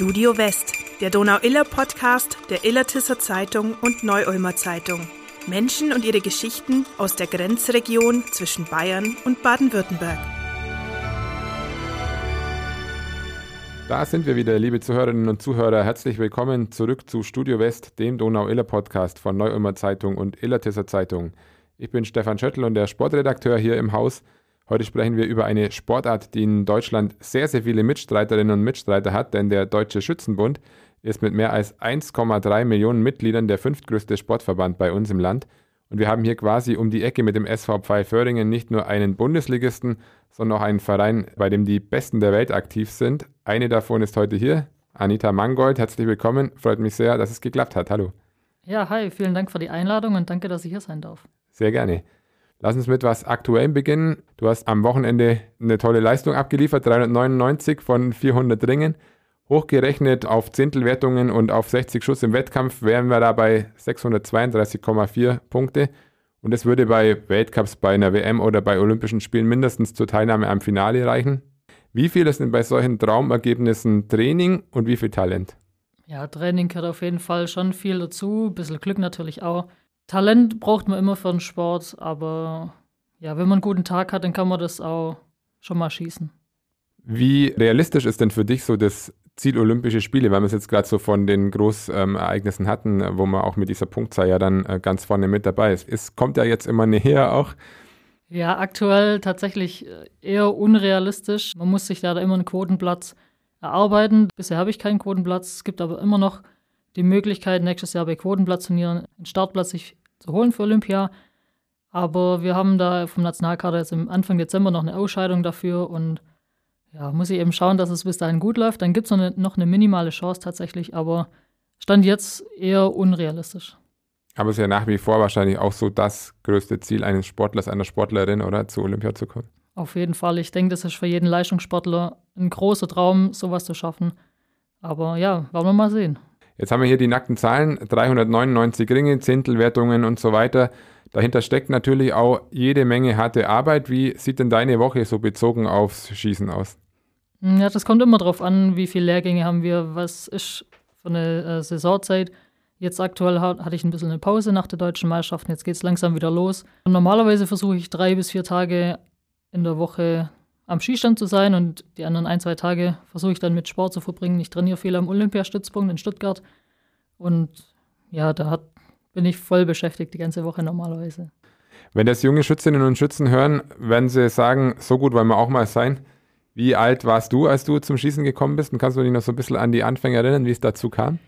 Studio West, der Donau-Iller-Podcast der Illertisser Zeitung und Neu-Ulmer Zeitung. Menschen und ihre Geschichten aus der Grenzregion zwischen Bayern und Baden-Württemberg. Da sind wir wieder, liebe Zuhörerinnen und Zuhörer. Herzlich willkommen zurück zu Studio West, dem Donau-Iller-Podcast von Neu-Ulmer Zeitung und Illertisser Zeitung. Ich bin Stefan Schöttl und der Sportredakteur hier im Haus. Heute sprechen wir über eine Sportart, die in Deutschland sehr, sehr viele Mitstreiterinnen und Mitstreiter hat, denn der Deutsche Schützenbund ist mit mehr als 1,3 Millionen Mitgliedern der fünftgrößte Sportverband bei uns im Land. Und wir haben hier quasi um die Ecke mit dem SV Pfeil-Föhringen nicht nur einen Bundesligisten, sondern auch einen Verein, bei dem die Besten der Welt aktiv sind. Eine davon ist heute hier, Anita Mangold. Herzlich willkommen. Freut mich sehr, dass es geklappt hat. Hallo. Ja, hi. Vielen Dank für die Einladung und danke, dass ich hier sein darf. Sehr gerne. Lass uns mit was Aktuellem beginnen. Du hast am Wochenende eine tolle Leistung abgeliefert, 399 von 400 Ringen. Hochgerechnet auf Zehntelwertungen und auf 60 Schuss im Wettkampf wären wir da bei 632,4 Punkte. Und das würde bei Weltcups, bei einer WM oder bei Olympischen Spielen mindestens zur Teilnahme am Finale reichen. Wie viel ist denn bei solchen Traumergebnissen Training und wie viel Talent? Ja, Training gehört auf jeden Fall schon viel dazu, ein bisschen Glück natürlich auch. Talent braucht man immer für den Sport, aber ja, wenn man einen guten Tag hat, dann kann man das auch schon mal schießen. Wie realistisch ist denn für dich so das Ziel Olympische Spiele, weil wir es jetzt gerade so von den Großereignissen hatten, wo man auch mit dieser Punktzahl ja dann äh, ganz vorne mit dabei ist. Es kommt ja jetzt immer näher auch. Ja, aktuell tatsächlich äh, eher unrealistisch. Man muss sich da immer einen Quotenplatz erarbeiten. Bisher habe ich keinen Quotenplatz. Es gibt aber immer noch die Möglichkeit, nächstes Jahr bei Quotenplatzturnieren einen Startplatz sich zu holen für Olympia. Aber wir haben da vom Nationalkader jetzt im Anfang Dezember noch eine Ausscheidung dafür und ja, muss ich eben schauen, dass es bis dahin gut läuft. Dann gibt es noch eine, noch eine minimale Chance tatsächlich, aber Stand jetzt eher unrealistisch. Aber es ist ja nach wie vor wahrscheinlich auch so das größte Ziel eines Sportlers, einer Sportlerin, oder? Zu Olympia zu kommen. Auf jeden Fall. Ich denke, das ist für jeden Leistungssportler ein großer Traum, sowas zu schaffen. Aber ja, wollen wir mal sehen. Jetzt haben wir hier die nackten Zahlen, 399 Ringe, Zehntelwertungen und so weiter. Dahinter steckt natürlich auch jede Menge harte Arbeit. Wie sieht denn deine Woche so bezogen aufs Schießen aus? Ja, das kommt immer darauf an, wie viele Lehrgänge haben wir, was ist für eine äh, Saisonzeit. Jetzt aktuell hatte ich ein bisschen eine Pause nach der deutschen Meisterschaft. Jetzt geht es langsam wieder los. Normalerweise versuche ich drei bis vier Tage in der Woche am Skistand zu sein und die anderen ein, zwei Tage versuche ich dann mit Sport zu verbringen. Ich trainiere viel am Olympiastützpunkt in Stuttgart und ja, da hat, bin ich voll beschäftigt die ganze Woche normalerweise. Wenn das junge Schützinnen und Schützen hören, werden sie sagen, so gut wollen wir auch mal sein. Wie alt warst du, als du zum Schießen gekommen bist? Und kannst du dich noch so ein bisschen an die Anfänge erinnern, wie es dazu kam?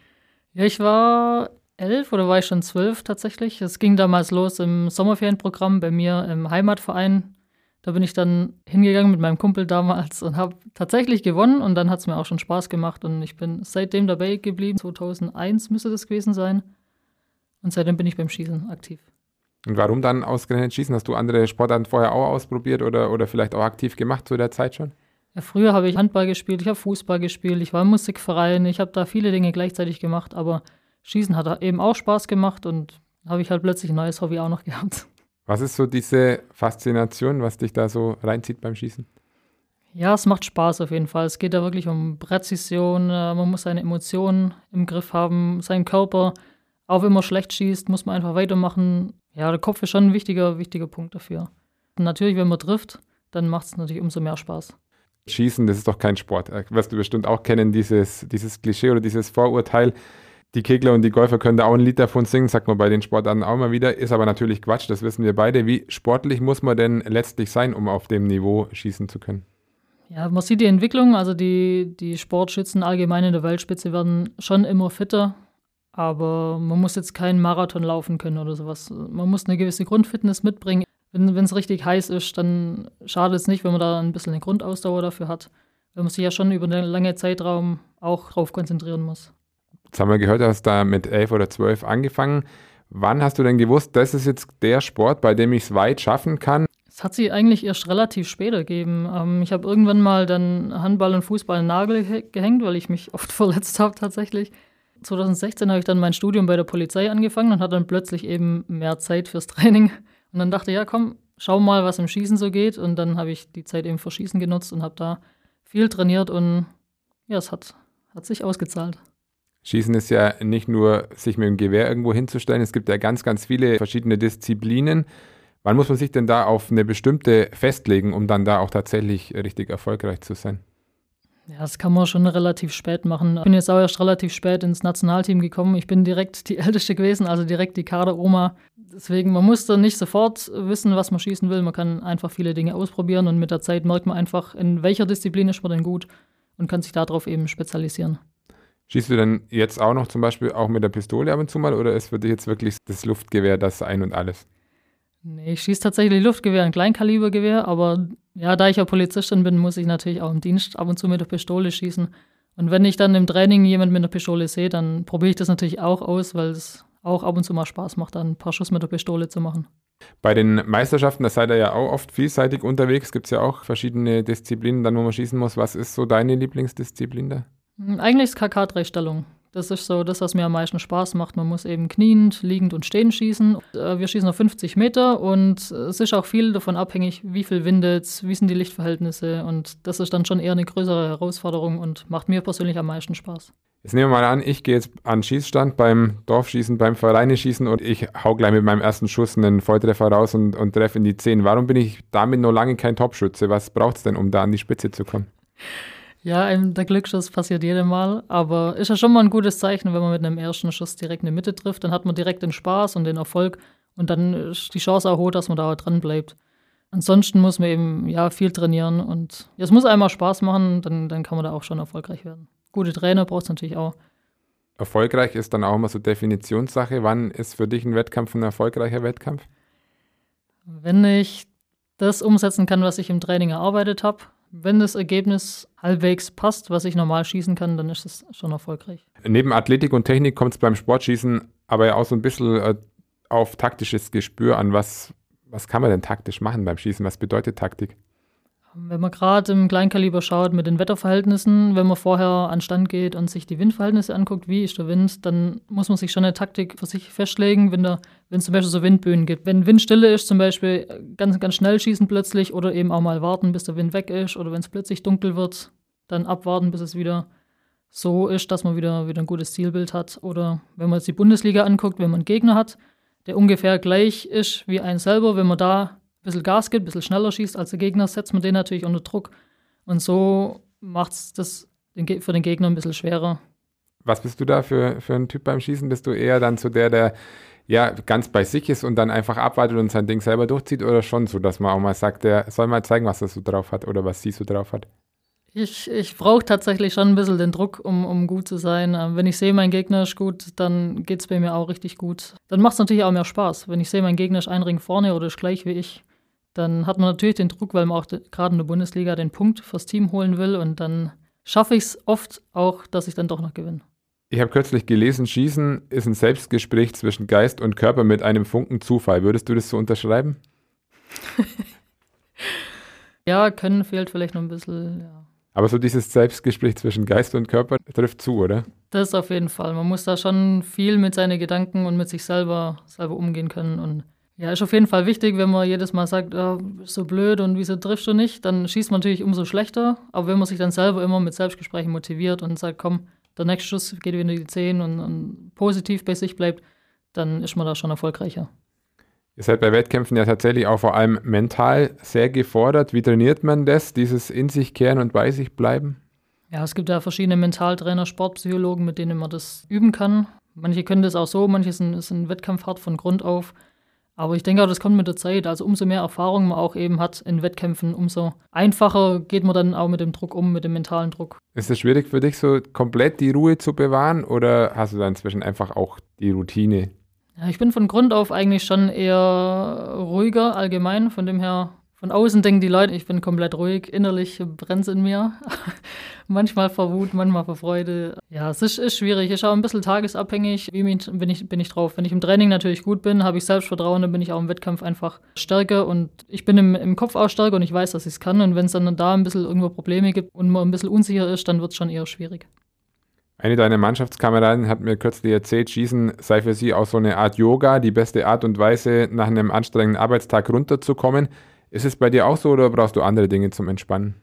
Ja, ich war elf oder war ich schon zwölf tatsächlich. Es ging damals los im Sommerferienprogramm bei mir im Heimatverein da bin ich dann hingegangen mit meinem Kumpel damals und habe tatsächlich gewonnen und dann hat es mir auch schon Spaß gemacht und ich bin seitdem dabei geblieben. 2001 müsste das gewesen sein. Und seitdem bin ich beim Schießen aktiv. Und warum dann ausgerechnet Schießen? Hast du andere Sportarten vorher auch ausprobiert oder, oder vielleicht auch aktiv gemacht zu der Zeit schon? Ja, früher habe ich Handball gespielt, ich habe Fußball gespielt, ich war im Musikverein, ich habe da viele Dinge gleichzeitig gemacht, aber Schießen hat eben auch Spaß gemacht und habe ich halt plötzlich ein neues Hobby auch noch gehabt. Was ist so diese Faszination, was dich da so reinzieht beim Schießen? Ja, es macht Spaß auf jeden Fall. Es geht da wirklich um Präzision. Äh, man muss seine Emotionen im Griff haben, seinen Körper. Auch wenn man schlecht schießt, muss man einfach weitermachen. Ja, der Kopf ist schon ein wichtiger, wichtiger Punkt dafür. Und natürlich, wenn man trifft, dann macht es natürlich umso mehr Spaß. Schießen, das ist doch kein Sport. Äh, wirst du bestimmt auch kennen, dieses, dieses Klischee oder dieses Vorurteil die Kegler und die Golfer können da auch ein Lied davon singen, sagt man bei den Sportarten auch mal wieder. Ist aber natürlich Quatsch, das wissen wir beide. Wie sportlich muss man denn letztlich sein, um auf dem Niveau schießen zu können? Ja, man sieht die Entwicklung. Also die, die Sportschützen allgemein in der Weltspitze werden schon immer fitter. Aber man muss jetzt keinen Marathon laufen können oder sowas. Man muss eine gewisse Grundfitness mitbringen. Wenn es richtig heiß ist, dann schadet es nicht, wenn man da ein bisschen eine Grundausdauer dafür hat. Wenn man sich ja schon über einen langen Zeitraum auch darauf konzentrieren muss. Jetzt haben wir gehört, du hast da mit elf oder zwölf angefangen. Wann hast du denn gewusst, das ist jetzt der Sport, bei dem ich es weit schaffen kann? Es hat sich eigentlich erst relativ spät ergeben. Ähm, ich habe irgendwann mal dann Handball und Fußball in den Nagel gehängt, weil ich mich oft verletzt habe tatsächlich. 2016 habe ich dann mein Studium bei der Polizei angefangen und hatte dann plötzlich eben mehr Zeit fürs Training. Und dann dachte ich, ja komm, schau mal, was im Schießen so geht. Und dann habe ich die Zeit eben für Schießen genutzt und habe da viel trainiert und ja, es hat hat sich ausgezahlt. Schießen ist ja nicht nur, sich mit dem Gewehr irgendwo hinzustellen. Es gibt ja ganz, ganz viele verschiedene Disziplinen. Wann muss man sich denn da auf eine bestimmte festlegen, um dann da auch tatsächlich richtig erfolgreich zu sein? Ja, das kann man schon relativ spät machen. Ich bin jetzt auch erst relativ spät ins Nationalteam gekommen. Ich bin direkt die Älteste gewesen, also direkt die Kader-Oma. Deswegen, man muss da nicht sofort wissen, was man schießen will. Man kann einfach viele Dinge ausprobieren und mit der Zeit merkt man einfach, in welcher Disziplin ist man denn gut und kann sich darauf eben spezialisieren. Schießt du denn jetzt auch noch zum Beispiel auch mit der Pistole ab und zu mal oder ist für dich jetzt wirklich das Luftgewehr das Ein und Alles? Nee, ich schieße tatsächlich Luftgewehr, ein Kleinkalibergewehr, aber ja, da ich ja Polizistin bin, muss ich natürlich auch im Dienst ab und zu mit der Pistole schießen. Und wenn ich dann im Training jemand mit einer Pistole sehe, dann probiere ich das natürlich auch aus, weil es auch ab und zu mal Spaß macht, dann ein paar Schuss mit der Pistole zu machen. Bei den Meisterschaften, da seid ihr ja auch oft vielseitig unterwegs, gibt es ja auch verschiedene Disziplinen, dann wo man schießen muss. Was ist so deine Lieblingsdisziplin da? Hm, eigentlich ist KK-3-Stellung. Das ist so das, was mir am meisten Spaß macht. Man muss eben kniend, liegend und stehend schießen. Äh, wir schießen auf 50 Meter und es ist auch viel davon abhängig, wie viel windet, wie sind die Lichtverhältnisse. Und das ist dann schon eher eine größere Herausforderung und macht mir persönlich am meisten Spaß. Jetzt nehmen wir mal an, ich gehe jetzt an Schießstand beim Dorfschießen, beim Vereineschießen und ich hau gleich mit meinem ersten Schuss einen Volltreffer raus und, und treffe in die 10. Warum bin ich damit noch lange kein Topschütze? Was braucht es denn, um da an die Spitze zu kommen? Ja, der Glücksschuss passiert jedem Mal, aber ist ja schon mal ein gutes Zeichen, wenn man mit einem ersten Schuss direkt in die Mitte trifft. Dann hat man direkt den Spaß und den Erfolg und dann ist die Chance auch hoch, dass man da dran bleibt. Ansonsten muss man eben ja viel trainieren und ja, es muss einmal Spaß machen, dann, dann kann man da auch schon erfolgreich werden. Gute Trainer braucht es natürlich auch. Erfolgreich ist dann auch immer so Definitionssache. Wann ist für dich ein Wettkampf ein erfolgreicher Wettkampf? Wenn ich das umsetzen kann, was ich im Training erarbeitet habe, wenn das Ergebnis halbwegs passt, was ich normal schießen kann, dann ist es schon erfolgreich. Neben Athletik und Technik kommt es beim Sportschießen aber ja auch so ein bisschen äh, auf taktisches Gespür an. Was, was kann man denn taktisch machen beim Schießen? Was bedeutet Taktik? Wenn man gerade im Kleinkaliber schaut mit den Wetterverhältnissen, wenn man vorher an Stand geht und sich die Windverhältnisse anguckt, wie ist der Wind, dann muss man sich schon eine Taktik für sich festlegen, wenn da, wenn es zum Beispiel so Windböen gibt. Wenn Windstille ist, zum Beispiel ganz, ganz schnell schießen plötzlich oder eben auch mal warten, bis der Wind weg ist oder wenn es plötzlich dunkel wird, dann abwarten, bis es wieder so ist, dass man wieder, wieder ein gutes Zielbild hat. Oder wenn man jetzt die Bundesliga anguckt, wenn man einen Gegner hat, der ungefähr gleich ist wie ein selber, wenn man da ein bisschen Gas gibt, ein bisschen schneller schießt als der Gegner, setzt man den natürlich unter Druck. Und so macht es das für den Gegner ein bisschen schwerer. Was bist du da für, für ein Typ beim Schießen? Bist du eher dann so der, der ja ganz bei sich ist und dann einfach abwartet und sein Ding selber durchzieht oder schon so, dass man auch mal sagt, der soll mal zeigen, was er so drauf hat oder was sie so drauf hat? Ich, ich brauche tatsächlich schon ein bisschen den Druck, um, um gut zu sein. Ähm, wenn ich sehe, mein Gegner ist gut, dann geht es bei mir auch richtig gut. Dann macht es natürlich auch mehr Spaß. Wenn ich sehe, mein Gegner ist ein Ring vorne oder ist gleich wie ich, dann hat man natürlich den Druck, weil man auch gerade in der Bundesliga den Punkt fürs Team holen will und dann schaffe ich es oft auch, dass ich dann doch noch gewinne. Ich habe kürzlich gelesen, Schießen ist ein Selbstgespräch zwischen Geist und Körper mit einem Funken Zufall. Würdest du das so unterschreiben? ja, können fehlt vielleicht noch ein bisschen, ja. Aber so dieses Selbstgespräch zwischen Geist und Körper trifft zu, oder? Das auf jeden Fall. Man muss da schon viel mit seinen Gedanken und mit sich selber, selber umgehen können und ja, ist auf jeden Fall wichtig, wenn man jedes Mal sagt, oh, so blöd und wieso triffst du nicht, dann schießt man natürlich umso schlechter. Aber wenn man sich dann selber immer mit Selbstgesprächen motiviert und sagt, komm, der nächste Schuss geht wieder in die 10 und, und positiv bei sich bleibt, dann ist man da schon erfolgreicher. Ihr seid bei Wettkämpfen ja tatsächlich auch vor allem mental sehr gefordert. Wie trainiert man das, dieses in sich kehren und bei sich bleiben? Ja, es gibt ja verschiedene Mentaltrainer, Sportpsychologen, mit denen man das üben kann. Manche können das auch so, manche sind, sind wettkampfhart von Grund auf. Aber ich denke auch, das kommt mit der Zeit. Also umso mehr Erfahrung man auch eben hat in Wettkämpfen, umso einfacher geht man dann auch mit dem Druck um, mit dem mentalen Druck. Ist es schwierig für dich, so komplett die Ruhe zu bewahren oder hast du da inzwischen einfach auch die Routine? Ja, ich bin von Grund auf eigentlich schon eher ruhiger allgemein. Von dem her von außen denken die Leute, ich bin komplett ruhig, innerlich brennt es in mir. manchmal vor Wut, manchmal vor Freude. Ja, es ist, ist schwierig, ist auch ein bisschen tagesabhängig. Wie bin ich, bin ich drauf? Wenn ich im Training natürlich gut bin, habe ich Selbstvertrauen, dann bin ich auch im Wettkampf einfach stärker und ich bin im, im Kopf auch stärker und ich weiß, dass ich es kann. Und wenn es dann da ein bisschen irgendwo Probleme gibt und man ein bisschen unsicher ist, dann wird es schon eher schwierig. Eine deiner Mannschaftskameraden hat mir kürzlich erzählt, Schießen sei für sie auch so eine Art Yoga, die beste Art und Weise, nach einem anstrengenden Arbeitstag runterzukommen. Ist es bei dir auch so oder brauchst du andere Dinge zum Entspannen?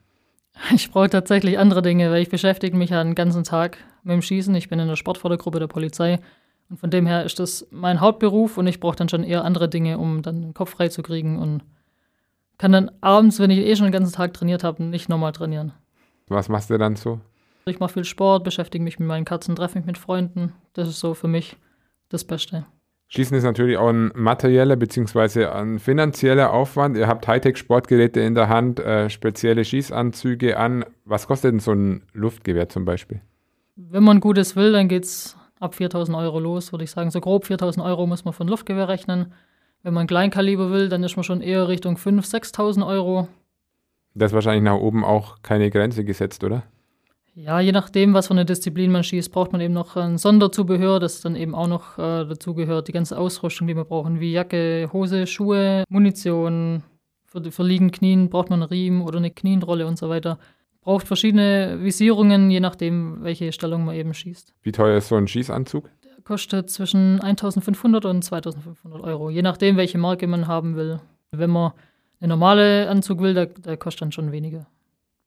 Ich brauche tatsächlich andere Dinge, weil ich beschäftige mich ja den ganzen Tag mit dem Schießen. Ich bin in der Sportfördergruppe der Polizei und von dem her ist das mein Hauptberuf und ich brauche dann schon eher andere Dinge, um dann den Kopf frei zu kriegen und kann dann abends, wenn ich eh schon den ganzen Tag trainiert habe, nicht nochmal trainieren. Was machst du dann so? Ich mache viel Sport, beschäftige mich mit meinen Katzen, treffe mich mit Freunden. Das ist so für mich das Beste. Schießen ist natürlich auch ein materieller bzw. ein finanzieller Aufwand. Ihr habt Hightech-Sportgeräte in der Hand, äh, spezielle Schießanzüge an. Was kostet denn so ein Luftgewehr zum Beispiel? Wenn man Gutes will, dann geht es ab 4000 Euro los, würde ich sagen. So grob 4000 Euro muss man für ein Luftgewehr rechnen. Wenn man Kleinkaliber will, dann ist man schon eher Richtung 5.000, 6.000 Euro. Da ist wahrscheinlich nach oben auch keine Grenze gesetzt, oder? Ja, je nachdem, was für eine Disziplin man schießt, braucht man eben noch ein Sonderzubehör, das dann eben auch noch äh, dazu gehört. Die ganze Ausrüstung, die wir brauchen, wie Jacke, Hose, Schuhe, Munition. Für, für liegend Knien braucht man einen Riemen oder eine Knienrolle und so weiter. Braucht verschiedene Visierungen, je nachdem, welche Stellung man eben schießt. Wie teuer ist so ein Schießanzug? Der kostet zwischen 1500 und 2500 Euro, je nachdem, welche Marke man haben will. Wenn man eine normale Anzug will, der, der kostet dann schon weniger.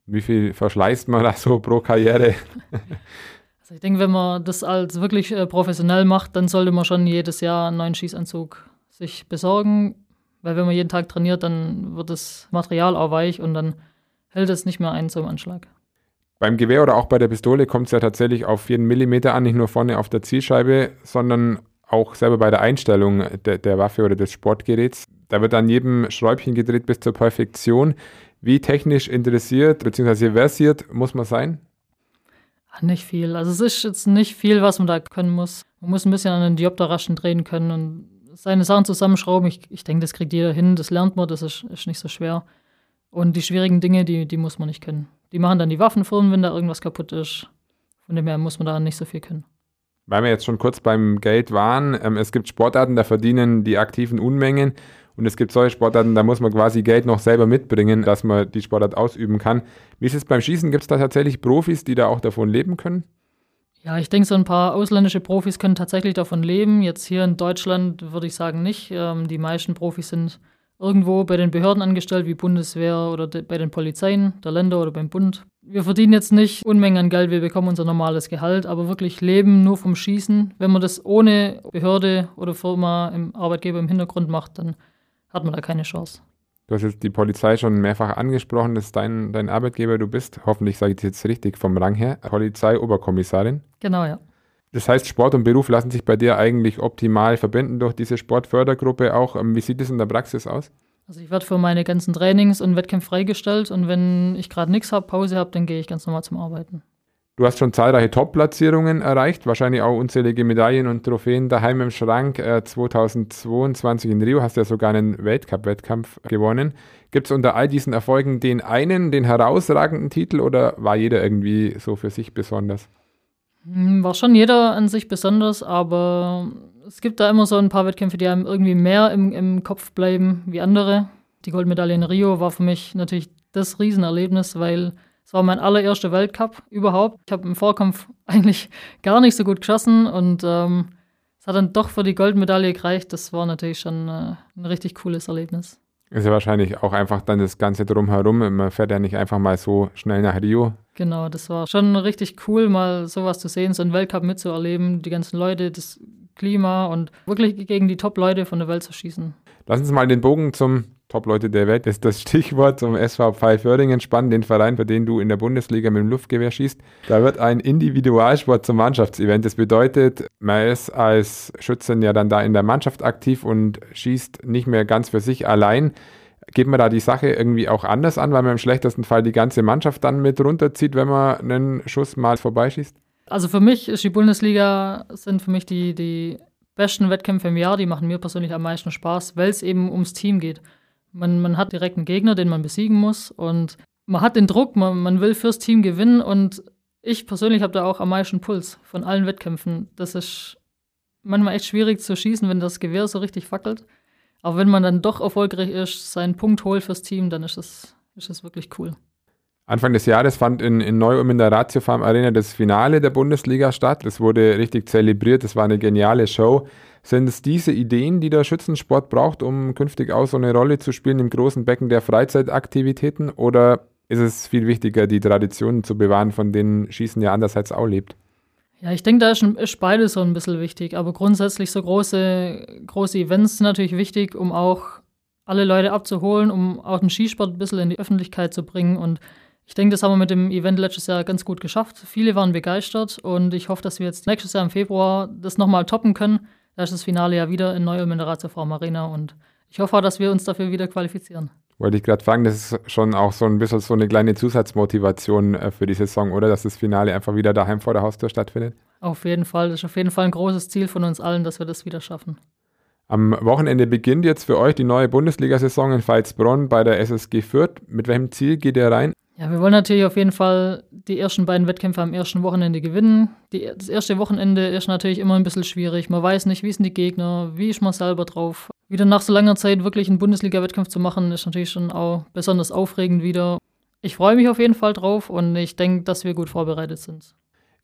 Wie viel verschleißt man da so pro Karriere? also ich denke, wenn man das als wirklich äh, professionell macht, dann sollte man schon jedes Jahr einen neuen Schießanzug sich besorgen. Weil wenn man jeden Tag trainiert, dann wird das Material auch weich und dann hält es nicht mehr ein zum Anschlag. Beim Gewehr oder auch bei der Pistole kommt es ja tatsächlich auf jeden Millimeter an, nicht nur vorne auf der Zielscheibe, sondern auch selber bei der Einstellung der, der Waffe oder des Sportgeräts. Da wird an jedem Schräubchen gedreht bis zur Perfektion. Wie technisch interessiert bzw. versiert muss man sein? Nicht viel. Also es ist jetzt nicht viel, was man da können muss. Man muss ein bisschen an den Diopterraschen drehen können und seine Sachen zusammenschrauben. Ich, ich denke, das kriegt jeder hin, das lernt man, das ist, ist nicht so schwer. Und die schwierigen Dinge, die, die muss man nicht können. Die machen dann die Waffenfirmen, wenn da irgendwas kaputt ist. Von dem her muss man da nicht so viel können. Weil wir jetzt schon kurz beim Geld waren, ähm, es gibt Sportarten, da verdienen die Aktiven Unmengen und es gibt solche Sportarten, da muss man quasi Geld noch selber mitbringen, dass man die Sportart ausüben kann. Wie ist es beim Schießen? Gibt es da tatsächlich Profis, die da auch davon leben können? Ja, ich denke, so ein paar ausländische Profis können tatsächlich davon leben. Jetzt hier in Deutschland würde ich sagen nicht. Ähm, die meisten Profis sind irgendwo bei den Behörden angestellt, wie Bundeswehr oder bei den Polizeien der Länder oder beim Bund. Wir verdienen jetzt nicht Unmengen an Geld, wir bekommen unser normales Gehalt, aber wirklich leben nur vom Schießen. Wenn man das ohne Behörde oder Firma im Arbeitgeber im Hintergrund macht, dann hat man da keine Chance. Du hast jetzt die Polizei schon mehrfach angesprochen, das ist dein, dein Arbeitgeber, du bist, hoffentlich sage ich das jetzt richtig vom Rang her, Polizei-Oberkommissarin. Genau, ja. Das heißt, Sport und Beruf lassen sich bei dir eigentlich optimal verbinden durch diese Sportfördergruppe auch. Ähm, wie sieht es in der Praxis aus? Also ich werde für meine ganzen Trainings und Wettkämpfe freigestellt und wenn ich gerade nichts habe, Pause habe, dann gehe ich ganz normal zum Arbeiten. Du hast schon zahlreiche Top-Platzierungen erreicht, wahrscheinlich auch unzählige Medaillen und Trophäen daheim im Schrank. Äh, 2022 in Rio hast du ja sogar einen Weltcup-Wettkampf gewonnen. Gibt es unter all diesen Erfolgen den einen, den herausragenden Titel oder war jeder irgendwie so für sich besonders? Hm, war schon jeder an sich besonders, aber es gibt da immer so ein paar Wettkämpfe, die einem irgendwie mehr im, im Kopf bleiben wie andere. Die Goldmedaille in Rio war für mich natürlich das Riesenerlebnis, weil es war mein allererster Weltcup überhaupt. Ich habe im Vorkampf eigentlich gar nicht so gut geschossen und ähm, es hat dann doch für die Goldmedaille gereicht. Das war natürlich schon äh, ein richtig cooles Erlebnis. Ist ja wahrscheinlich auch einfach dann das Ganze drumherum. Man fährt ja nicht einfach mal so schnell nach Rio. Genau, das war schon richtig cool, mal sowas zu sehen, so einen Weltcup mitzuerleben, die ganzen Leute, das Klima und wirklich gegen die Top-Leute von der Welt zu schießen. Lass uns mal den Bogen zum Top-Leute der Welt ist das Stichwort zum SV Pfeil-Föhringen spannen, den Verein, für den du in der Bundesliga mit dem Luftgewehr schießt. Da wird ein Individualsport zum Mannschaftsevent. Das bedeutet, man ist als Schützen ja dann da in der Mannschaft aktiv und schießt nicht mehr ganz für sich allein. Geht man da die Sache irgendwie auch anders an, weil man im schlechtesten Fall die ganze Mannschaft dann mit runterzieht, wenn man einen Schuss mal vorbeischießt? Also für mich ist die Bundesliga, sind für mich die, die besten Wettkämpfe im Jahr, die machen mir persönlich am meisten Spaß, weil es eben ums Team geht. Man, man hat direkt einen Gegner, den man besiegen muss und man hat den Druck, man, man will fürs Team gewinnen und ich persönlich habe da auch am meisten Puls von allen Wettkämpfen. Das ist manchmal echt schwierig zu schießen, wenn das Gewehr so richtig fackelt. Aber wenn man dann doch erfolgreich ist, seinen Punkt holt fürs Team, dann ist das, ist das wirklich cool. Anfang des Jahres fand in, in Neu-Ulm in der Ratio Farm Arena das Finale der Bundesliga statt. Das wurde richtig zelebriert, das war eine geniale Show. Sind es diese Ideen, die der Schützensport braucht, um künftig auch so eine Rolle zu spielen im großen Becken der Freizeitaktivitäten? Oder ist es viel wichtiger, die Traditionen zu bewahren, von denen Schießen ja andererseits auch lebt? Ja, ich denke, da ist, ist beides so ein bisschen wichtig. Aber grundsätzlich so große, große Events sind natürlich wichtig, um auch alle Leute abzuholen, um auch den Skisport ein bisschen in die Öffentlichkeit zu bringen. Und ich denke, das haben wir mit dem Event letztes Jahr ganz gut geschafft. Viele waren begeistert und ich hoffe, dass wir jetzt nächstes Jahr im Februar das nochmal toppen können. Da ist das Finale ja wieder in Neu-Ulm in der Ratioform Arena und ich hoffe auch, dass wir uns dafür wieder qualifizieren. Wollte ich gerade fragen, das ist schon auch so ein bisschen so eine kleine Zusatzmotivation äh, für die Saison, oder? Dass das Finale einfach wieder daheim vor der Haustür stattfindet? Auf jeden Fall. Das ist auf jeden Fall ein großes Ziel von uns allen, dass wir das wieder schaffen. Am Wochenende beginnt jetzt für euch die neue Bundesliga-Saison in Veitsbronn bei der SSG Fürth. Mit welchem Ziel geht ihr rein? Ja, wir wollen natürlich auf jeden Fall die ersten beiden Wettkämpfe am ersten Wochenende gewinnen. Die, das erste Wochenende ist natürlich immer ein bisschen schwierig. Man weiß nicht, wie sind die Gegner, wie ist man selber drauf. Wieder nach so langer Zeit wirklich einen Bundesliga-Wettkampf zu machen, ist natürlich schon auch besonders aufregend wieder. Ich freue mich auf jeden Fall drauf und ich denke, dass wir gut vorbereitet sind.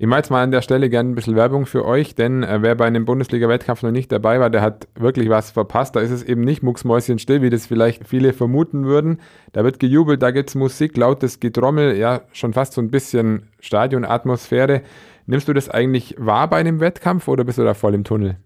Ich mache jetzt mal an der Stelle gerne ein bisschen Werbung für euch, denn äh, wer bei einem Bundesliga-Wettkampf noch nicht dabei war, der hat wirklich was verpasst. Da ist es eben nicht mucksmäuschenstill, wie das vielleicht viele vermuten würden. Da wird gejubelt, da gibt es Musik, lautes Getrommel, ja, schon fast so ein bisschen Stadionatmosphäre. Nimmst du das eigentlich wahr bei einem Wettkampf oder bist du da voll im Tunnel?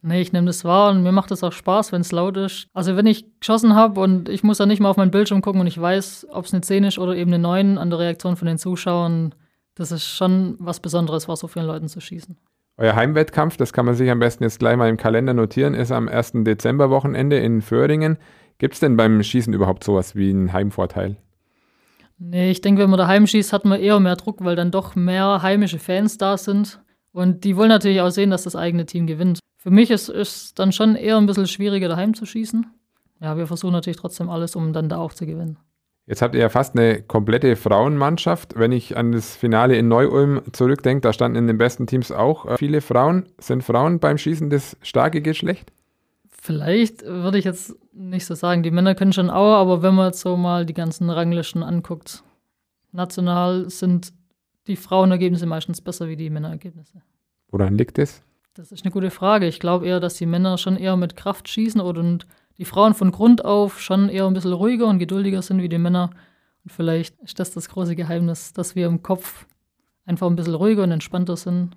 Nee, ich nehme das wahr und mir macht es auch Spaß, wenn es laut ist. Also wenn ich geschossen habe und ich muss dann nicht mal auf meinen Bildschirm gucken und ich weiß, ob es eine 10 ist oder eben eine 9 an der Reaktion von den Zuschauern, das ist schon was Besonderes, vor so vielen Leuten zu schießen. Euer Heimwettkampf, das kann man sich am besten jetzt gleich mal im Kalender notieren, ist am 1. Dezember-Wochenende in Föhringen. Gibt es denn beim Schießen überhaupt sowas wie einen Heimvorteil? Nee, ich denke, wenn man daheim schießt, hat man eher mehr Druck, weil dann doch mehr heimische Fans da sind. Und die wollen natürlich auch sehen, dass das eigene Team gewinnt. Für mich ist es dann schon eher ein bisschen schwieriger, daheim zu schießen. Ja, wir versuchen natürlich trotzdem alles, um dann da auch zu gewinnen. Jetzt habt ihr ja fast eine komplette Frauenmannschaft. Wenn ich an das Finale in Neu-Ulm zurückdenke, da standen in den besten Teams auch äh, viele Frauen. Sind Frauen beim Schießen das starke Geschlecht? Vielleicht würde ich jetzt nicht so sagen. Die Männer können schon auch, aber wenn man jetzt so mal die ganzen Ranglisten anguckt, national sind die Frauenergebnisse meistens besser wie die Männerergebnisse. Woran liegt es? Das ist eine gute Frage. Ich glaube eher, dass die Männer schon eher mit Kraft schießen oder und die Frauen von Grund auf schon eher ein bisschen ruhiger und geduldiger sind wie die Männer. Und vielleicht ist das das große Geheimnis, dass wir im Kopf einfach ein bisschen ruhiger und entspannter sind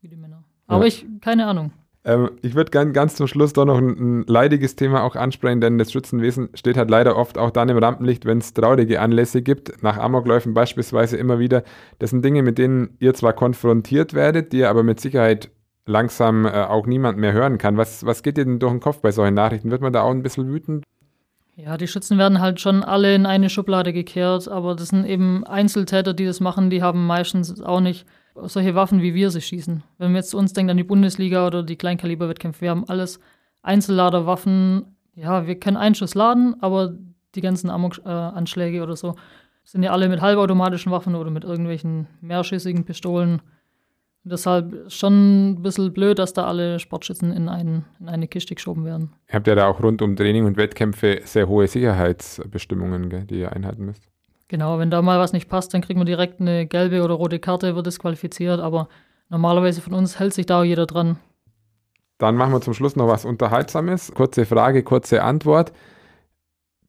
wie die Männer. Aber ja. ich, keine Ahnung. Ähm, ich würde ganz, ganz zum Schluss doch noch ein, ein, leidiges Thema auch ansprechen, denn das Schützenwesen steht halt leider oft auch dann im Rampenlicht, wenn es traurige Anlässe gibt. Nach Amokläufen beispielsweise immer wieder. Das sind Dinge, mit denen ihr zwar konfrontiert werdet, die ihr aber mit Sicherheit langsam äh, auch niemand mehr hören kann. Was, was geht dir denn durch den Kopf bei solchen Nachrichten? Wird man da auch ein bisschen wütend? Ja, die Schützen werden halt schon alle in eine Schublade gekehrt, aber das sind eben Einzeltäter, die das machen, die haben meistens auch nicht solche Waffen, wie wir sie schießen. Wenn wir jetzt uns denken an die Bundesliga oder die Kleinkaliberwettkämpfe, wir haben alles Einzelladerwaffen. Ja, wir können einen Schuss laden, aber die ganzen Amok-Anschläge äh, oder so sind ja alle mit halbautomatischen Waffen oder mit irgendwelchen mehrschüssigen Pistolen. Deshalb schon ein bisschen blöd, dass da alle Sportschützen in, ein, in eine Kiste geschoben werden. Ihr habt ja da auch rund um Training und Wettkämpfe sehr hohe Sicherheitsbestimmungen, gell, die ihr einhalten müsst. Genau, wenn da mal was nicht passt, dann kriegt man direkt eine gelbe oder rote Karte, wird disqualifiziert, aber normalerweise von uns hält sich da auch jeder dran. Dann machen wir zum Schluss noch was Unterhaltsames. Kurze Frage, kurze Antwort.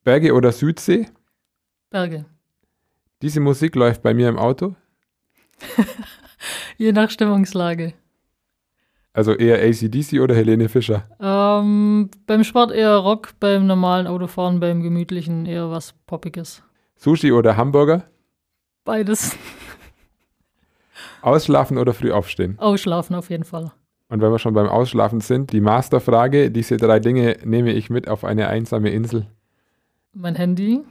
Berge oder Südsee? Berge. Diese Musik läuft bei mir im Auto? Je nach Stimmungslage. Also eher ACDC oder Helene Fischer? Ähm, beim Sport eher Rock, beim normalen Autofahren, beim gemütlichen eher was Poppiges. Sushi oder Hamburger? Beides. Ausschlafen oder früh aufstehen? Ausschlafen auf jeden Fall. Und wenn wir schon beim Ausschlafen sind, die Masterfrage, diese drei Dinge nehme ich mit auf eine einsame Insel. Mein Handy,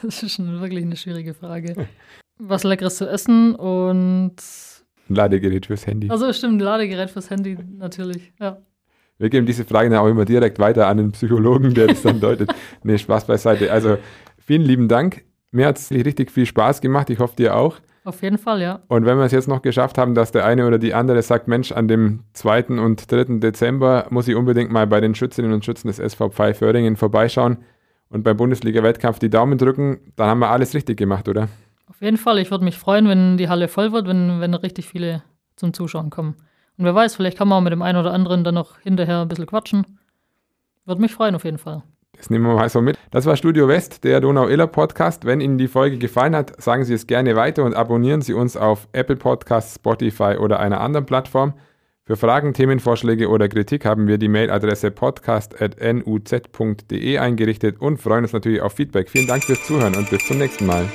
das ist schon wirklich eine schwierige Frage. Was Leckeres zu essen und ein Ladegerät fürs Handy. Also stimmt, ein Ladegerät fürs Handy, natürlich, ja. Wir geben diese Fragen dann auch immer direkt weiter an den Psychologen, der das dann deutet. nee, Spaß beiseite. Also vielen lieben Dank. Mir hat es richtig viel Spaß gemacht. Ich hoffe, dir auch. Auf jeden Fall, ja. Und wenn wir es jetzt noch geschafft haben, dass der eine oder die andere sagt, Mensch, an dem 2. und 3. Dezember muss ich unbedingt mal bei den Schützinnen und Schützen des SV Föhringen vorbeischauen und beim Bundesliga-Wettkampf die Daumen drücken, dann haben wir alles richtig gemacht, oder? Auf jeden Fall. Ich würde mich freuen, wenn die Halle voll wird, wenn, wenn richtig viele zum Zuschauen kommen. Und wer weiß, vielleicht kann man auch mit dem einen oder anderen dann noch hinterher ein bisschen quatschen. Würde mich freuen, auf jeden Fall. Das nehmen wir mal so mit. Das war Studio West, der Donau-Iller Podcast. Wenn Ihnen die Folge gefallen hat, sagen Sie es gerne weiter und abonnieren Sie uns auf Apple Podcasts, Spotify oder einer anderen Plattform. Für Fragen, Themenvorschläge oder Kritik haben wir die Mailadresse podcast.nuz.de eingerichtet und freuen uns natürlich auf Feedback. Vielen Dank fürs Zuhören und bis zum nächsten Mal.